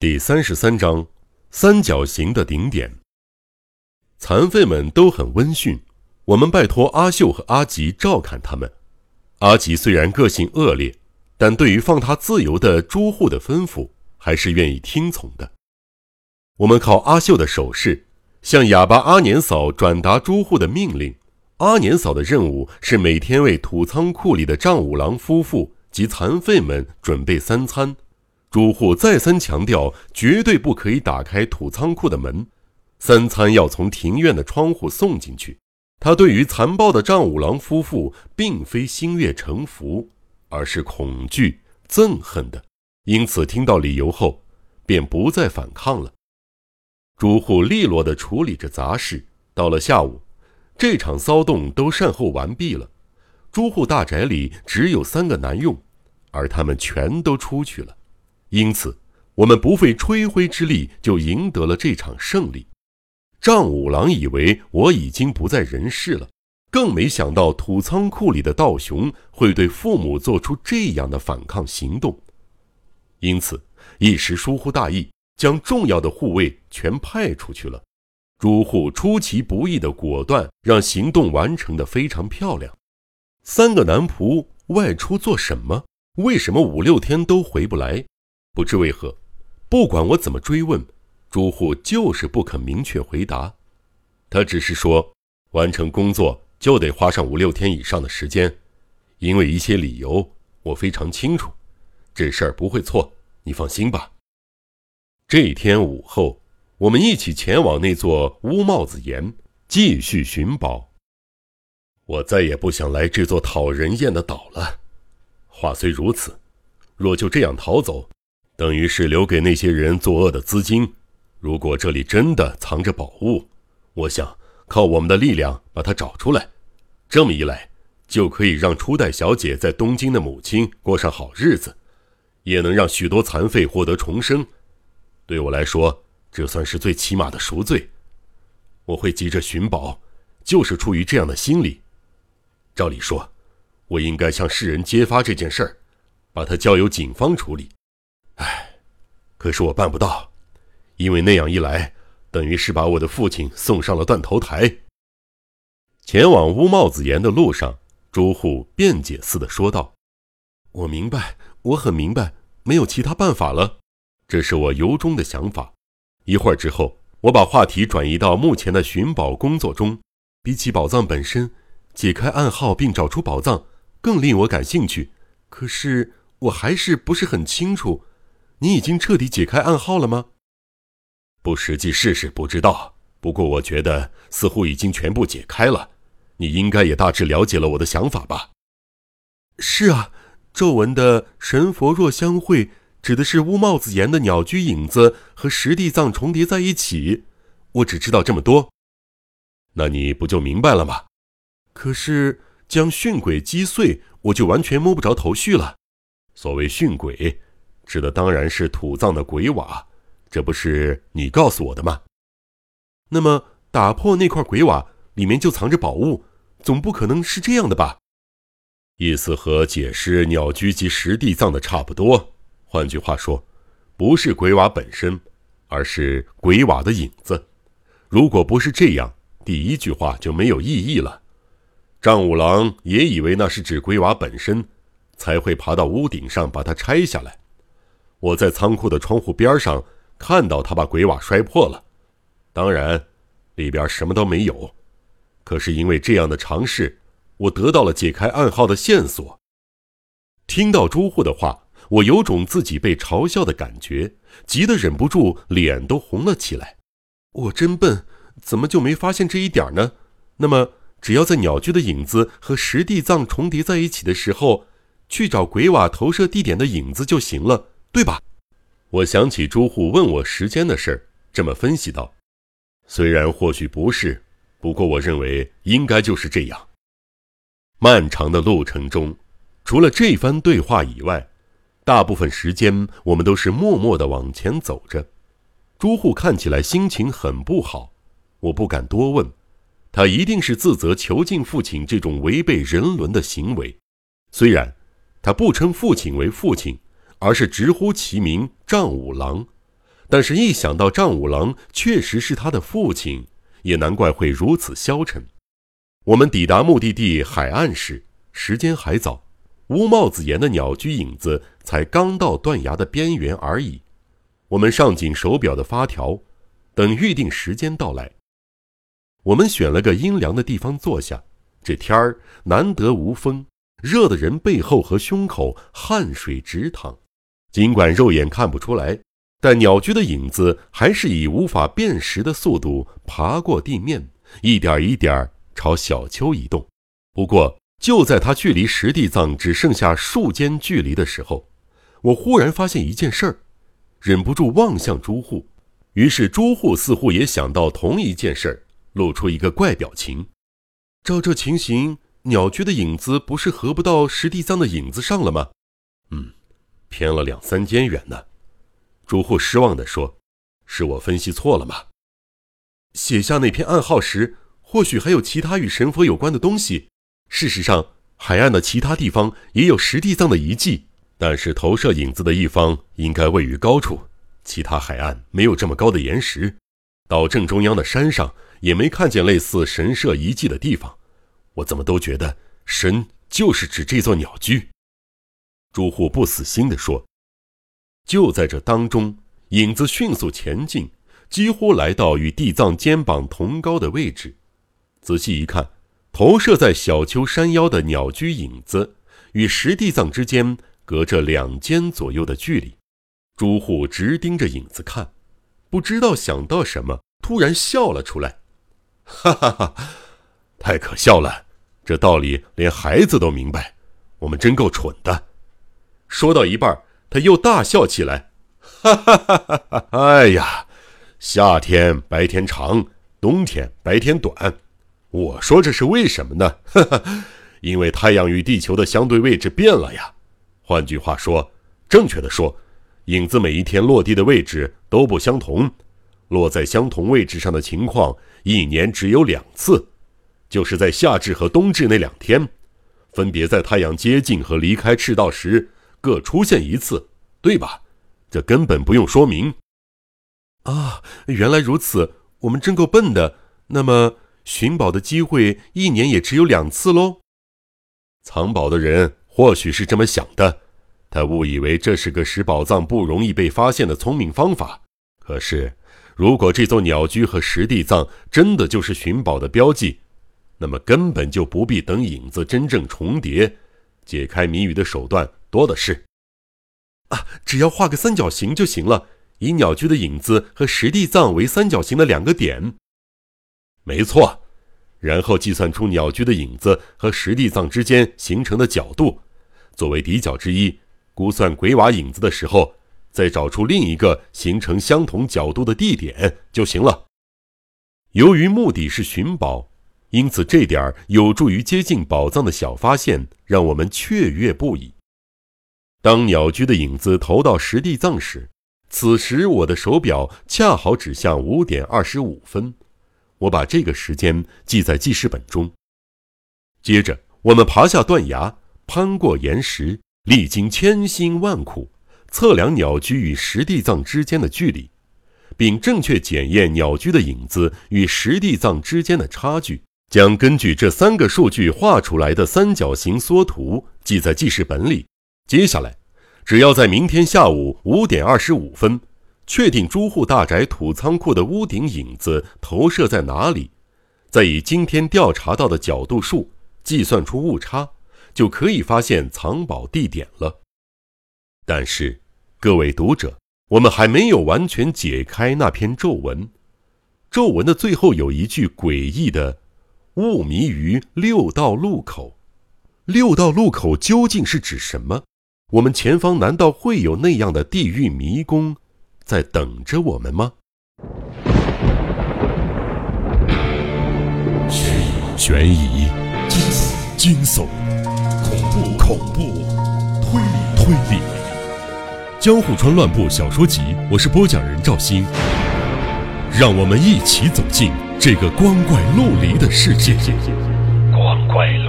第三十三章，三角形的顶点。残废们都很温驯，我们拜托阿秀和阿吉照看他们。阿吉虽然个性恶劣，但对于放他自由的朱户的吩咐，还是愿意听从的。我们靠阿秀的手势，向哑巴阿年嫂转达朱户的命令。阿年嫂的任务是每天为土仓库里的丈五郎夫妇及残废们准备三餐。朱户再三强调，绝对不可以打开土仓库的门，三餐要从庭院的窗户送进去。他对于残暴的丈五郎夫妇，并非心悦诚服，而是恐惧、憎恨的。因此，听到理由后，便不再反抗了。朱户利落地处理着杂事。到了下午，这场骚动都善后完毕了。朱户大宅里只有三个男佣，而他们全都出去了。因此，我们不费吹灰之力就赢得了这场胜利。丈五郎以为我已经不在人世了，更没想到土仓库里的道雄会对父母做出这样的反抗行动。因此，一时疏忽大意，将重要的护卫全派出去了。朱户出其不意的果断，让行动完成的非常漂亮。三个男仆外出做什么？为什么五六天都回不来？不知为何，不管我怎么追问，朱户就是不肯明确回答。他只是说，完成工作就得花上五六天以上的时间，因为一些理由我非常清楚，这事儿不会错，你放心吧。这一天午后，我们一起前往那座乌帽子岩，继续寻宝。我再也不想来这座讨人厌的岛了。话虽如此，若就这样逃走，等于是留给那些人作恶的资金。如果这里真的藏着宝物，我想靠我们的力量把它找出来。这么一来，就可以让初代小姐在东京的母亲过上好日子，也能让许多残废获得重生。对我来说，这算是最起码的赎罪。我会急着寻宝，就是出于这样的心理。照理说，我应该向世人揭发这件事儿，把它交由警方处理。唉，可是我办不到，因为那样一来，等于是把我的父亲送上了断头台。前往乌帽子岩的路上，朱户辩解似的说道：“我明白，我很明白，没有其他办法了。这是我由衷的想法。”一会儿之后，我把话题转移到目前的寻宝工作中。比起宝藏本身，解开暗号并找出宝藏更令我感兴趣。可是我还是不是很清楚。你已经彻底解开暗号了吗？不实际试试不知道。不过我觉得似乎已经全部解开了。你应该也大致了解了我的想法吧？是啊，皱纹的神佛若相会，指的是乌帽子岩的鸟居影子和石地藏重叠在一起。我只知道这么多。那你不就明白了吗？可是将训鬼击碎，我就完全摸不着头绪了。所谓训鬼。指的当然是土葬的鬼瓦，这不是你告诉我的吗？那么打破那块鬼瓦，里面就藏着宝物，总不可能是这样的吧？意思和解释鸟居及实地葬的差不多。换句话说，不是鬼瓦本身，而是鬼瓦的影子。如果不是这样，第一句话就没有意义了。丈五郎也以为那是指鬼瓦本身，才会爬到屋顶上把它拆下来。我在仓库的窗户边上看到他把鬼瓦摔破了，当然，里边什么都没有。可是因为这样的尝试，我得到了解开暗号的线索。听到朱户的话，我有种自己被嘲笑的感觉，急得忍不住脸都红了起来。我真笨，怎么就没发现这一点呢？那么，只要在鸟居的影子和实地藏重叠在一起的时候，去找鬼瓦投射地点的影子就行了。对吧？我想起朱户问我时间的事儿，这么分析道：“虽然或许不是，不过我认为应该就是这样。”漫长的路程中，除了这番对话以外，大部分时间我们都是默默的往前走着。朱户看起来心情很不好，我不敢多问，他一定是自责囚禁父亲这种违背人伦的行为。虽然他不称父亲为父亲。而是直呼其名丈五郎，但是，一想到丈五郎确实是他的父亲，也难怪会如此消沉。我们抵达目的地海岸时，时间还早，乌帽子岩的鸟居影子才刚到断崖的边缘而已。我们上紧手表的发条，等预定时间到来。我们选了个阴凉的地方坐下，这天儿难得无风，热的人背后和胸口汗水直淌。尽管肉眼看不出来。但鸟居的影子还是以无法辨识的速度爬过地面，一点一点朝小丘移动。不过，就在它距离石地藏只剩下数间距离的时候，我忽然发现一件事儿，忍不住望向朱户。于是，朱户似乎也想到同一件事儿，露出一个怪表情。照这情形，鸟居的影子不是合不到石地藏的影子上了吗？嗯，偏了两三间远呢。朱户失望地说：“是我分析错了吗？写下那篇暗号时，或许还有其他与神佛有关的东西。事实上，海岸的其他地方也有石地藏的遗迹，但是投射影子的一方应该位于高处。其他海岸没有这么高的岩石，岛正中央的山上也没看见类似神社遗迹的地方。我怎么都觉得神就是指这座鸟居。”朱户不死心地说。就在这当中，影子迅速前进，几乎来到与地藏肩膀同高的位置。仔细一看，投射在小丘山腰的鸟居影子，与石地藏之间隔着两间左右的距离。朱户直盯着影子看，不知道想到什么，突然笑了出来：“哈哈哈，太可笑了！这道理连孩子都明白，我们真够蠢的。”说到一半。他又大笑起来，哈哈哈哈哈！哎呀，夏天白天长，冬天白天短。我说这是为什么呢？哈哈，因为太阳与地球的相对位置变了呀。换句话说，正确的说，影子每一天落地的位置都不相同，落在相同位置上的情况一年只有两次，就是在夏至和冬至那两天，分别在太阳接近和离开赤道时。各出现一次，对吧？这根本不用说明。啊，原来如此，我们真够笨的。那么寻宝的机会一年也只有两次喽？藏宝的人或许是这么想的，他误以为这是个使宝藏不容易被发现的聪明方法。可是，如果这座鸟居和石地藏真的就是寻宝的标记，那么根本就不必等影子真正重叠，解开谜语的手段。多的是，啊，只要画个三角形就行了，以鸟居的影子和石地藏为三角形的两个点。没错，然后计算出鸟居的影子和石地藏之间形成的角度，作为底角之一，估算鬼瓦影子的时候，再找出另一个形成相同角度的地点就行了。由于目的是寻宝，因此这点儿有助于接近宝藏的小发现，让我们雀跃不已。当鸟居的影子投到石地藏时，此时我的手表恰好指向五点二十五分。我把这个时间记在记事本中。接着，我们爬下断崖，攀过岩石，历经千辛万苦，测量鸟居与石地藏之间的距离，并正确检验鸟居的影子与石地藏之间的差距。将根据这三个数据画出来的三角形缩图记在记事本里。接下来，只要在明天下午五点二十五分确定朱户大宅土仓库的屋顶影子投射在哪里，再以今天调查到的角度数计算出误差，就可以发现藏宝地点了。但是，各位读者，我们还没有完全解开那篇咒文。咒文的最后有一句诡异的“雾迷于六道路口”，六道路口究竟是指什么？我们前方难道会有那样的地狱迷宫在等着我们吗？悬疑、惊悚、恐怖、恐怖、推理、推理，《江户川乱步小说集》，我是播讲人赵鑫，让我们一起走进这个光怪陆离的世界。光怪。